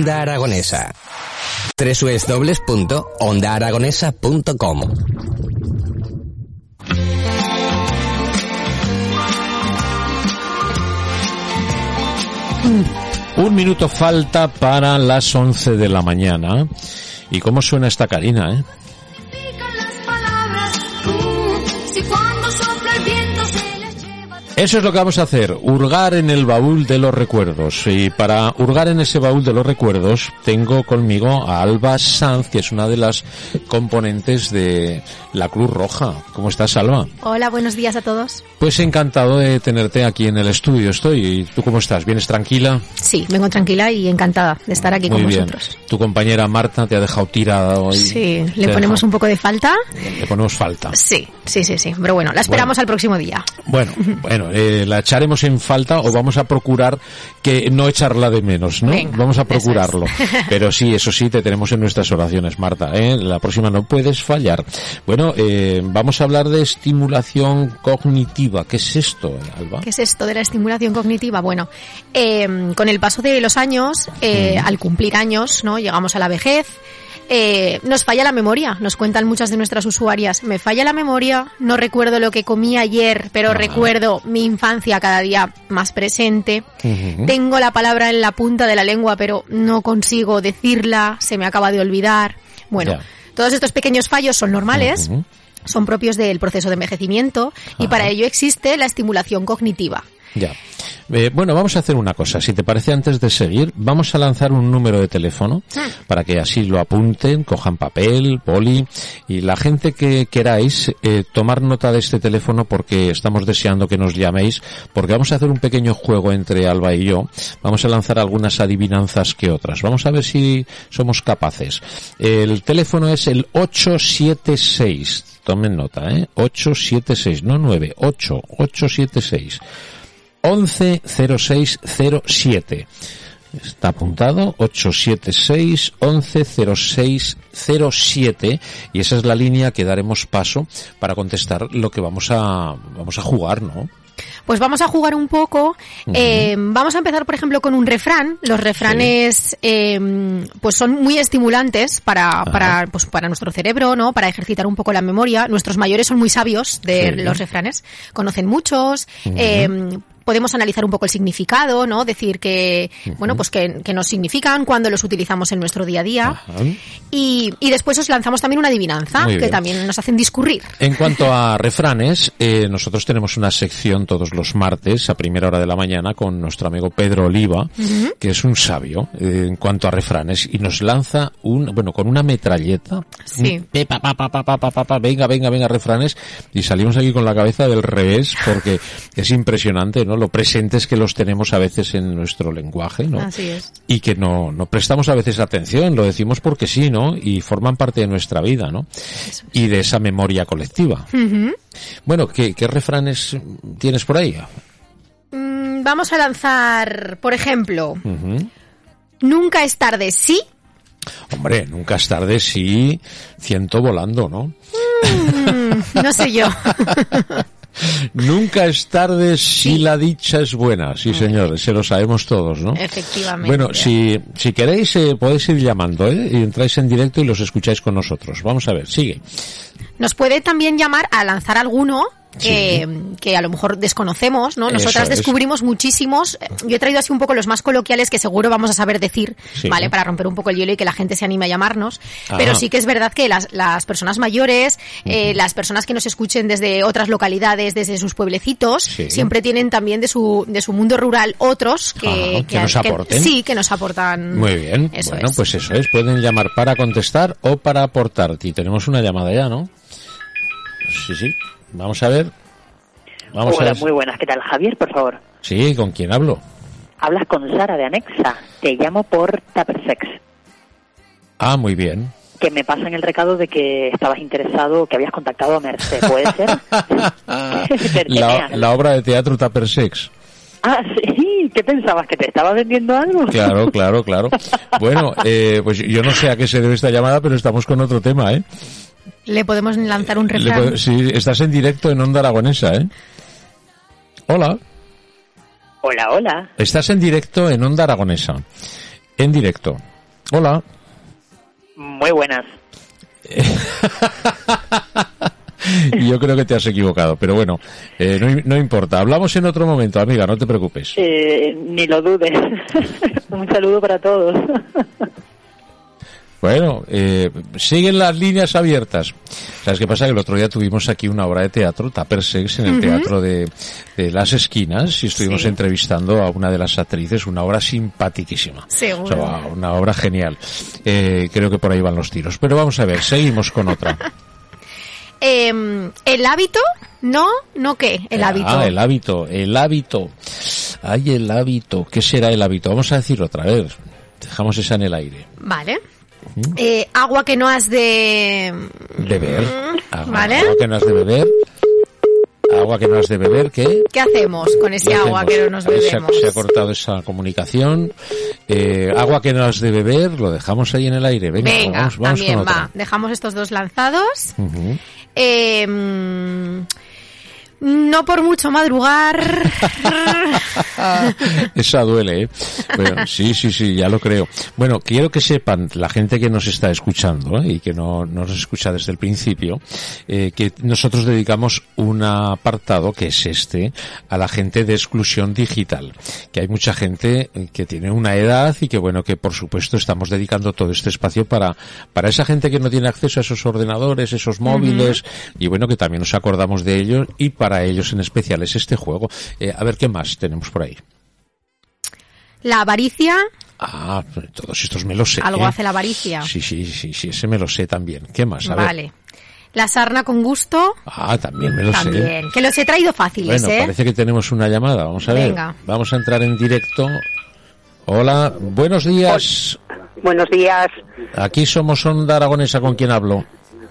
Onda Aragonesa. www.ondaaragonesa.com Un minuto falta para las 11 de la mañana. ¿Y cómo suena esta Karina, eh? Eso es lo que vamos a hacer, hurgar en el baúl de los recuerdos. Y para hurgar en ese baúl de los recuerdos, tengo conmigo a Alba Sanz, que es una de las componentes de la Cruz Roja. ¿Cómo estás, Alba? Hola, buenos días a todos. Pues encantado de tenerte aquí en el estudio. Estoy. ¿Y tú cómo estás? ¿Vienes tranquila? Sí, vengo tranquila y encantada de estar aquí Muy con bien. vosotros. Tu compañera Marta te ha dejado tirada hoy. Sí, le ponemos un poco de falta. Le ponemos falta. Sí, sí, sí, sí. Pero bueno, la esperamos al próximo día. Bueno, bueno, eh, la echaremos en falta o vamos a procurar que no echarla de menos, ¿no? Venga, vamos a procurarlo. es. Pero sí, eso sí, te tenemos en nuestras oraciones, Marta. ¿eh? La próxima no puedes fallar. Bueno, eh, vamos a hablar de estimulación cognitiva. ¿Qué es esto, Alba? ¿Qué es esto de la estimulación cognitiva? Bueno, eh, con el paso de los años, eh, al cumplir años, ¿no? Llegamos a la vejez. Eh, nos falla la memoria, nos cuentan muchas de nuestras usuarias. Me falla la memoria, no recuerdo lo que comí ayer, pero Ah. recuerdo mi infancia cada día más presente. Tengo la palabra en la punta de la lengua, pero no consigo decirla, se me acaba de olvidar. Bueno, todos estos pequeños fallos son normales, son propios del proceso de envejecimiento y para ello existe la estimulación cognitiva. Ya. Eh, bueno, vamos a hacer una cosa. Si te parece, antes de seguir, vamos a lanzar un número de teléfono para que así lo apunten, cojan papel, poli y la gente que queráis eh, tomar nota de este teléfono porque estamos deseando que nos llaméis porque vamos a hacer un pequeño juego entre Alba y yo. Vamos a lanzar algunas adivinanzas que otras. Vamos a ver si somos capaces. El teléfono es el 876. Tomen nota, ¿eh? 876, no 9, 8, 876. 110607. Está apuntado 876 110607 y esa es la línea que daremos paso para contestar lo que vamos a vamos a jugar, ¿no? Pues vamos a jugar un poco. eh, vamos a empezar, por ejemplo, con un refrán. Los refranes, eh, pues son muy estimulantes para, para, pues para nuestro cerebro, ¿no? Para ejercitar un poco la memoria. Nuestros mayores son muy sabios de Sí. los refranes. Conocen muchos. eh, podemos analizar un poco el significado, ¿no? Decir que, bueno, pues que, nos significan, cuando los utilizamos en nuestro día a día. Y, después os lanzamos también una adivinanza, que también nos hacen discurrir. En cuanto a refranes, eh, nosotros tenemos una sección todos los martes, a primera hora de la mañana, con nuestro amigo Pedro Oliva, que es un sabio eh, en cuanto a refranes, y nos lanza un, bueno, con una metralleta. Sí. Pepa, pa, pa, pa, venga, venga, venga, refranes, y salimos aquí con la cabeza del revés, porque es impresionante, ¿no? Lo presentes que los tenemos a veces en nuestro lenguaje, ¿no? Así es. y que no, no prestamos a veces atención, lo decimos porque sí, ¿no? Y forman parte de nuestra vida, ¿no? Y de esa memoria colectiva. Bueno, ¿qué, ¿qué refranes tienes por ahí? Mm, vamos a lanzar, por ejemplo, nunca es tarde, sí. Hombre, nunca es tarde si ciento volando, ¿no? Mm, no sé yo. Nunca es tarde si la dicha es buena. Sí, señor, se lo sabemos todos, ¿no? Efectivamente. Bueno, si, si queréis, eh, podéis ir llamando, ¿eh? Y entráis en directo y los escucháis con nosotros. Vamos a ver, sigue. Nos puede también llamar a lanzar alguno que, que a lo mejor desconocemos, ¿no? Nosotras Eso descubrimos muchísimos. Yo he traído así un poco los más coloquiales que seguro vamos a saber decir, Sí. ¿vale? Para romper un poco el hielo y que la gente se anime a llamarnos. Ah. Pero sí que es verdad que las, las personas mayores, eh, las personas que nos escuchen desde otras localidades, desde sus pueblecitos, Sí. siempre tienen también de su, de su mundo rural otros que, Ah, que nos aporten. sí, que nos aportan. Muy bien. Eso bueno, es. pues eso es. Pueden llamar para contestar o para aportar. Y tenemos una llamada ya, ¿no? Sí, sí. Vamos a ver. Vamos Hola, a ver. muy buenas. ¿Qué tal? Javier, por favor. Sí, ¿con quién hablo? Hablas con Sara de Anexa. Te llamo por Tuppersex. Ah, muy bien. Que me pasan el recado de que estabas interesado, que habías contactado a Merced. ¿Puede ser? la, la obra de teatro Tupper Sex. Ah, sí. ¿Qué pensabas? ¿Que te estaba vendiendo algo? Claro, claro, claro. Bueno, eh, pues yo no sé a qué se debe esta llamada, pero estamos con otro tema, ¿eh? Le podemos lanzar un refrán. sí, estás en directo en Onda Aragonesa, ¿eh? Hola. Hola, hola. Estás en directo en Onda Aragonesa. En directo. Hola. Muy buenas. Yo creo que te has equivocado, pero bueno, eh, no, no importa. Hablamos en otro momento, amiga, no te preocupes. Eh, ni lo dudes. un saludo para todos. Bueno, eh, siguen las líneas abiertas. ¿Sabes qué pasa? Que el otro día tuvimos aquí una obra de teatro, Tupper Sex, en el Teatro de, de Las Esquinas, y estuvimos Sí. entrevistando a una de las actrices, una obra simpaticísima. Seguro. O sea, una obra genial. Eh, creo que por ahí van los tiros. Pero vamos a ver, seguimos con otra. Eh, el hábito, no, no qué, el hábito. Ah, el hábito, el hábito. Ay, el hábito. ¿Qué será el hábito? Vamos a decir otra vez. Dejamos esa en el aire. Vale. Eh, agua que no has de... Beber. Agua, Mm, Vale. agua que no has de beber. Agua que no has de beber, ¿qué? ¿Qué hacemos con ese ¿Qué agua hacemos? que no nos Ahí se ha- bebemos? Se ha, cortado esa comunicación. Eh, agua que no has de beber, lo dejamos ahí en el aire. Venga, Venga, vamos, vamos también con otra. va. Dejamos estos dos lanzados. Ujú. Eh, mm, no por mucho madrugar. Esa duele, ¿eh? Bueno, sí, sí, sí, ya lo creo. Bueno, quiero que sepan la gente que nos está escuchando ¿eh? y que no, no nos escucha desde el principio, eh, que nosotros dedicamos un apartado, que es este, a la gente de exclusión digital. Que hay mucha gente eh, que tiene una edad y que, bueno, que por supuesto estamos dedicando todo este espacio para, para esa gente que no tiene acceso a esos ordenadores, esos móviles, y bueno, que también nos acordamos de ellos y para ellos en especial es este juego. Eh, a ver, ¿qué más tenemos por ahí? la avaricia, Ah, todos estos me los sé. algo ¿eh? hace la avaricia. Sí, sí, sí, sí, ese me lo sé también. ¿Qué más? A ver. Vale. La sarna con gusto, Ah, también me lo sé. también. Que los he traído fáciles, Bueno, ¿eh? parece que tenemos una llamada. Vamos a ver. Venga. Vamos a entrar en directo. Hola, buenos días. Buenos días, Aquí somos Onda Aragonesa con quien hablo.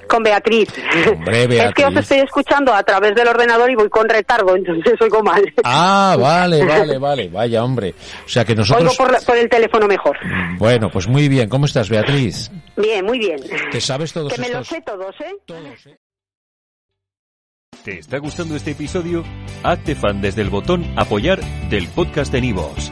Con Beatriz. Hombre, Es que os Beatriz. estoy escuchando a través del ordenador y voy con retardo, entonces oigo mal. Ah, vale, vale, vale. Vaya, hombre. O sea que Oigo nosotros... por, la- por el teléfono mejor. Bueno, pues muy bien. ¿Cómo estás, Beatriz? Bien, muy bien. ¿Te sabes todos Que me estos? sé todos, ¿eh? Todos, ¿eh? ¿Te está gustando este episodio? Hazte fan desde el botón Apoyar del podcast de Nivos.